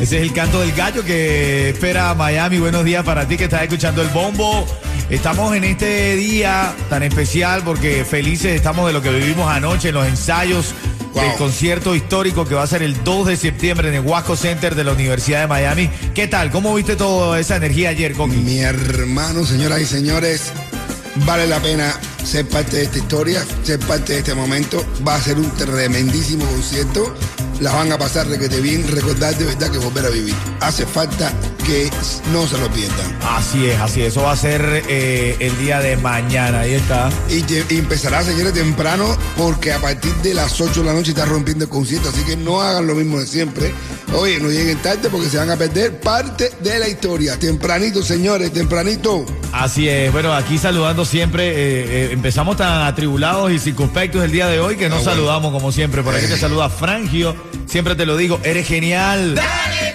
Ese es el canto del gallo que espera Miami. Buenos días para ti que estás escuchando el bombo. Estamos en este día tan especial porque felices estamos de lo que vivimos anoche en los ensayos Wow. del concierto histórico que va a ser el 2 de septiembre en el Wasco Center de la Universidad de Miami. ¿Qué tal? ¿Cómo viste toda esa energía ayer, Coqui? Mi hermano, señoras y señores, vale la pena ser parte de esta historia, ser parte de este momento. Va a ser un tremendísimo concierto. La van a pasar de que te bien recordar de verdad que volver a vivir. Hace falta que no se lo pierdan. Así es, así es. Eso va a ser eh, el día de mañana. Ahí está. Y, te- y empezará, señores, temprano, porque a partir de las 8 de la noche está rompiendo el concierto. Así que no hagan lo mismo de siempre. Oye, no lleguen tarde porque se van a perder parte de la historia. Tempranito, señores, tempranito. Así es, bueno, aquí saludando siempre, eh, eh, empezamos tan atribulados y circunspectos el día de hoy que no Ah, bueno. saludamos como siempre. Por aquí te saluda Frangio, siempre te lo digo, eres genial. ¡Dale!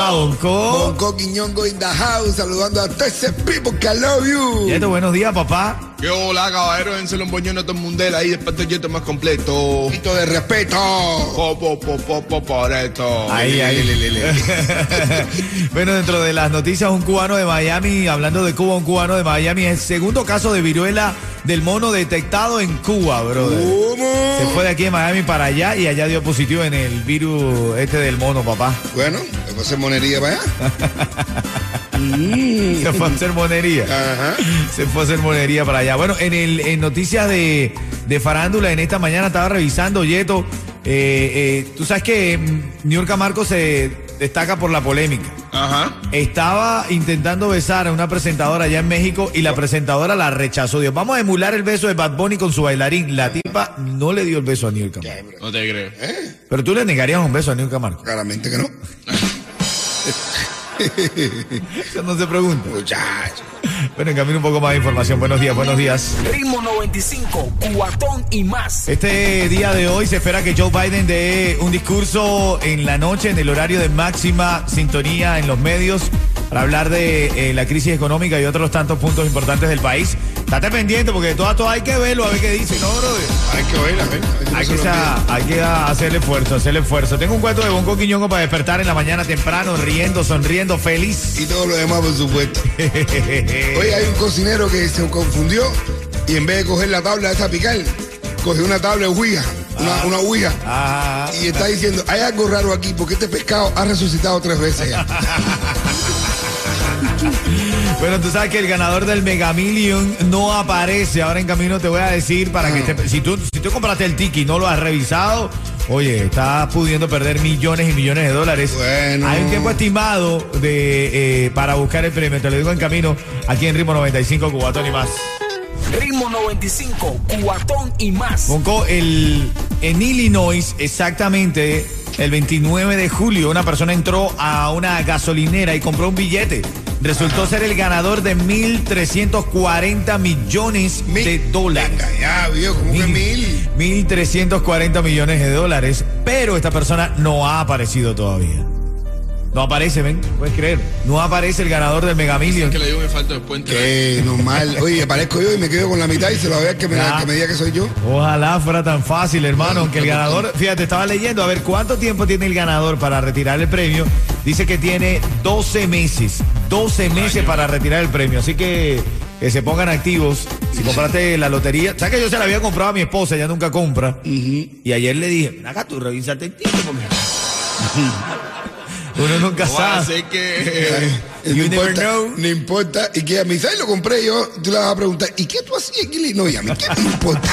Hola, Bonco. Bonco Quiñongo in the house, saludando a todos ese people que I love you. Yeto, buenos días, papá. ¿Qué hola, caballero? Dénselo un boñón a todo el mundel ahí, después te yeto más completo. Un poquito de respeto. Po, po, po, po, po, por esto. Ahí, ahí. Le, le, le. bueno, dentro de las noticias, un cubano de Miami, hablando de Cuba, un cubano de Miami, es el segundo caso de viruela del mono detectado en Cuba, brother. ¿Cómo? Se fue de aquí de Miami para allá y allá dio positivo en el virus este del mono, papá. Bueno, después se monería para allá. Se fue a hacer monería. Ajá. Se fue a hacer monería para allá. Bueno, en, el, en noticias de, de farándula, en esta mañana estaba revisando, Yeto. eh, eh, tú sabes que mm, Niurka Marcos se destaca por la polémica. Ajá. Estaba intentando besar a una presentadora allá en México y la presentadora la rechazó. Dios, vamos a emular el beso de Bad Bunny con su bailarín. La tipa no le dio el beso a Niurka Marcos. No te creo. Pero tú le negarías un beso a Niurka Marcos. Claramente que no. Eso no se pregunta. Muchacho. Bueno, en camino un poco más de información. Buenos días, buenos días. Ritmo 95, cuatón y más. Este día de hoy se espera que Joe Biden dé un discurso en la noche, en el horario de máxima sintonía en los medios, para hablar de eh, la crisis económica y otros tantos puntos importantes del país. Estate pendiente porque todo esto hay que verlo, a ver qué dice, ¿no, brother? Hay que ¿ven? A ver Hay que, se lo sa- olvida. hay que hacer el esfuerzo, hacer el esfuerzo. Tengo un cuento de Bonco Quiñongo para despertar en la mañana temprano, riendo, sonriendo, feliz. Y todo lo demás, por supuesto. Oye, hay un cocinero que se confundió y en vez de coger la tabla esa picar, cogió una tabla de ouija, una, una ouija. Ah, Y está diciendo, hay algo raro aquí porque este pescado ha resucitado tres veces ya. Bueno, tú sabes que el ganador del Mega Million no aparece. Ahora en camino te voy a decir para que te, si tú si tú compraste el tiki y no lo has revisado, oye, estás pudiendo perder millones y millones de dólares. Bueno. Hay un tiempo estimado de eh, para buscar el premio. Te lo digo en camino aquí en Ritmo 95 Cubatón y más. Ritmo 95, cuatón y más. Bonco, el, en Illinois, exactamente el 29 de julio, una persona entró a una gasolinera y compró un billete. Resultó ser el ganador de 1.340 millones Mil. de dólares. Venga, ya, vio, como que mil. 1.340 millones de dólares. Pero esta persona no ha aparecido todavía. No aparece, ven, puedes creer. No aparece el ganador del Mega Million. Que le digo me falta después. Que normal. Oye, aparezco yo y me quedo con la mitad y se lo voy a ver que me, que me diga que soy yo. Ojalá fuera tan fácil, hermano. Aunque el ganador, fíjate, estaba leyendo a ver cuánto tiempo tiene el ganador para retirar el premio. Dice que tiene 12 meses. 12 meses para retirar el premio. Así que que se pongan activos. Si compraste la lotería, ¿sabes que yo se la había comprado a mi esposa? Ella nunca compra. Y ayer le dije, acá tú revísate el tiempo uno nunca No sabe. ser que. No You never importa, know. no importa. Y que a mi ¿sabes? lo compré yo. Tú le vas a preguntar, ¿y qué tú hacías aquí? No, y a mí qué me importa.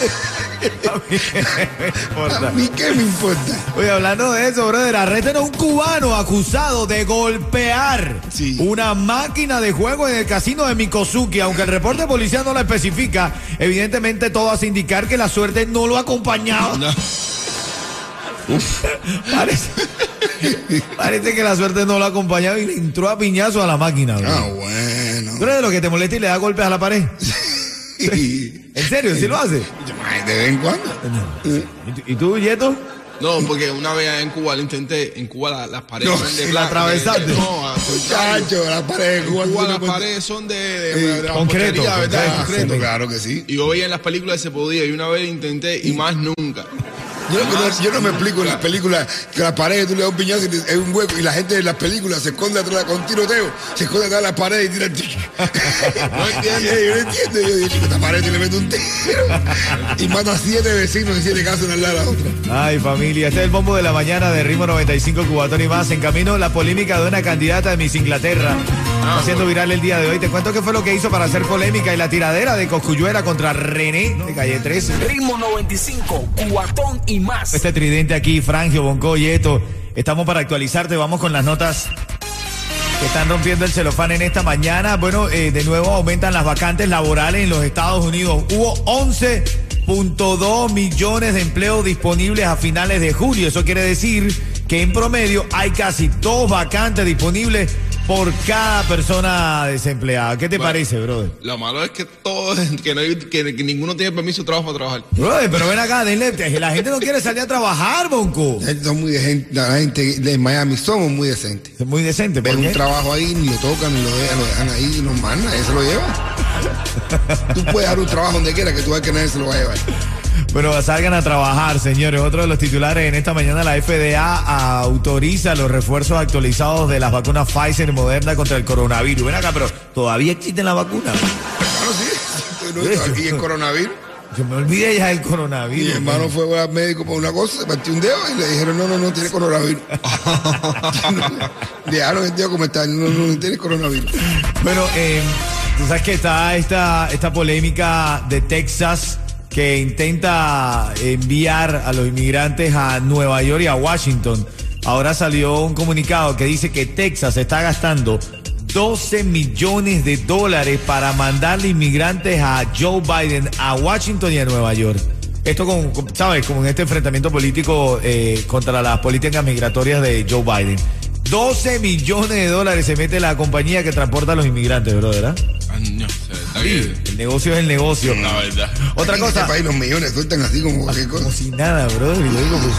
importa. A mí qué me importa. Oye, hablando de eso, brother, arrestan a un cubano acusado de golpear Sí. una máquina de juego en el casino de Mikosuki. Aunque el reporte policial no lo especifica, evidentemente todo hace indicar que la suerte no lo ha acompañado. No. Parece, Parece que la suerte no lo ha acompañado y le entró a piñazo a la máquina, bro. Ah, bueno. ¿Tú eres de lo que te molesta y le da golpes a la pared? Y- ¿En serio? ¿Sí lo hace? De vez en cuando. ¿Y tú- ¿Y tú, Yeto? No, porque una vez en Cuba lo intenté, en Cuba la- las paredes No, son de la atravesaste. No. Muchacho, las paredes de Cuba. En Cuba las paredes son de, de, Sí, de la concreto, ¿verdad? Ah, Concreto. sí, claro que sí. Y yo veía en las películas que se podía y una vez intenté y más nunca. Yo, no, yo no me explico en las películas que las paredes tú le das un piñazo y es un hueco y la gente en las películas se esconde atrás con tiroteo, se esconde atrás de las paredes y tira el tiro. no entiendo. Yo no entiendo. Yo digo, chico, esta pared y le meto un tiro y mata a siete vecinos en siete casas una al lado de la otra. Ay, familia, este es el bombo de la mañana de Ritmo 95 Cubatón y más. En camino, la polémica de una candidata de Miss Inglaterra. Está haciendo viral el día de hoy. Te cuento qué fue lo que hizo para hacer polémica y la tiradera de Coscuyuela contra René de Calle 13. Ritmo 95, cuatón y Este tridente aquí, Frangio, Bonco, Yeto. Estamos para actualizarte. Vamos con las notas que están rompiendo el celofán en esta mañana. Bueno, eh, de nuevo aumentan las vacantes laborales en los Estados Unidos. Hubo 11.2 millones de empleos disponibles a finales de julio. Eso quiere decir que en promedio hay casi dos vacantes disponibles por cada persona desempleada. ¿Qué te Bueno. parece, brother? Lo malo es que todo, que, no hay- que, que ninguno tiene permiso de trabajo para trabajar. Brother, pero ven acá, denle, la gente no quiere salir a trabajar, Bonco. La gente, son muy decentes, la gente de Miami somos muy decentes. Es muy decente. Ven ¿por un trabajo ahí, ni lo tocan, ni lo dejan, lo dejan ahí, y nos mandan, eso lo lleva. Tú puedes dar un trabajo donde quiera que tú veas que nadie se lo va a llevar. Bueno, salgan a trabajar, señores. Otro de los titulares en esta mañana, la FDA autoriza los refuerzos actualizados de las vacunas Pfizer y Moderna contra el coronavirus. Ven acá, pero todavía existen las vacunas. Claro, sí. Y el coronavirus. Yo me olvidé ya del Mi coronavirus. hermano fue al médico por una cosa, se partió un dedo y le dijeron, no, no, no, tiene coronavirus. Dejaron el dedo como está, no, no, no tiene coronavirus. Bueno, eh, tú sabes que está esta, esta polémica de Texas que intenta enviar a los inmigrantes a Nueva York y a Washington. Ahora salió un comunicado que dice que Texas está gastando 12 millones de dólares para mandarle inmigrantes a Joe Biden a Washington y a Nueva York. Esto, con, ¿sabes? Como en este enfrentamiento político eh, contra las políticas migratorias de Joe Biden. 12 millones de dólares se mete la compañía que transporta a los inmigrantes, brother, ¿verdad? Ah, no, se está Sí, el negocio es el negocio. La verdad. Otra Aquí en cosa, este país los millones sueltan así como cualquier como si nada, brother. y yo digo, pues,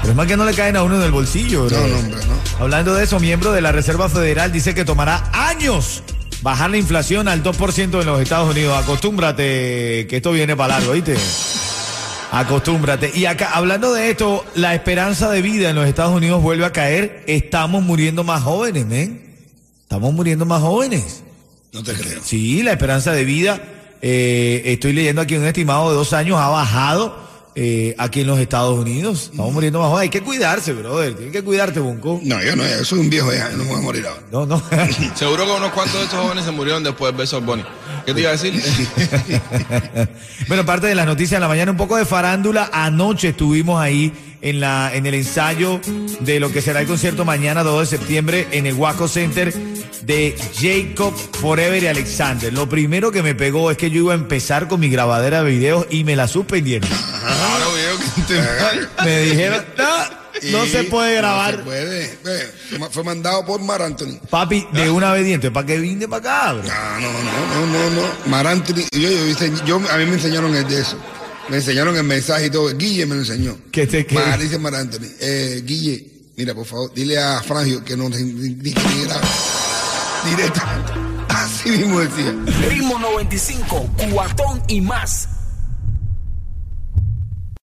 pero es más que no le caen a uno en el bolsillo, No, no, hombre, no. Hablando de eso, miembro de la Reserva Federal dice que tomará años bajar la inflación al 2% en los Estados Unidos. Acostúmbrate que esto viene para largo, ¿viste? Acostúmbrate. Y acá, hablando de esto, la esperanza de vida en los Estados Unidos vuelve a caer. Estamos muriendo más jóvenes, men. Estamos muriendo más jóvenes. No te creo. Sí, la esperanza de vida, eh, estoy leyendo aquí un estimado de dos años, ha bajado eh, aquí en los Estados Unidos. Estamos muriendo más jóvenes. Hay que cuidarse, brother. Tienes que cuidarte, Bunco. No, yo no, yo soy un viejo ya, no me voy a morir ahora. No, no. Seguro que unos cuantos de esos jóvenes se murieron después de Besos Bunny. ¿Qué te iba a decir? bueno, parte de las noticias de la mañana, un poco de farándula. Anoche estuvimos ahí en, la, en el ensayo de lo que será el concierto mañana, 2 de septiembre, en el Waco Center de Jacob Forever y Alexander. Lo primero que me pegó es que yo iba a empezar con mi grabadera de videos y me la suspendieron. Ahora veo que te Me dijeron, no, no se puede No grabar. se puede. Fue- Fue mandado por Mar Anthony. Papi, de una vez diente, ¿para qué vine para acá, bro? Ah, no, no, no, no, no. Mar Anthony, yo, yo, yo, yo- a mí me enseñaron el de eso. Me enseñaron el mensaje y todo. Guille me lo enseñó. ¿Qué te- qué? Mar, dice Mar Anthony. Eh, Guille, mira, por favor, dile a Frangio que no grabe. Directamente. Así mismo decía. Ritmo 95, cuatón y más.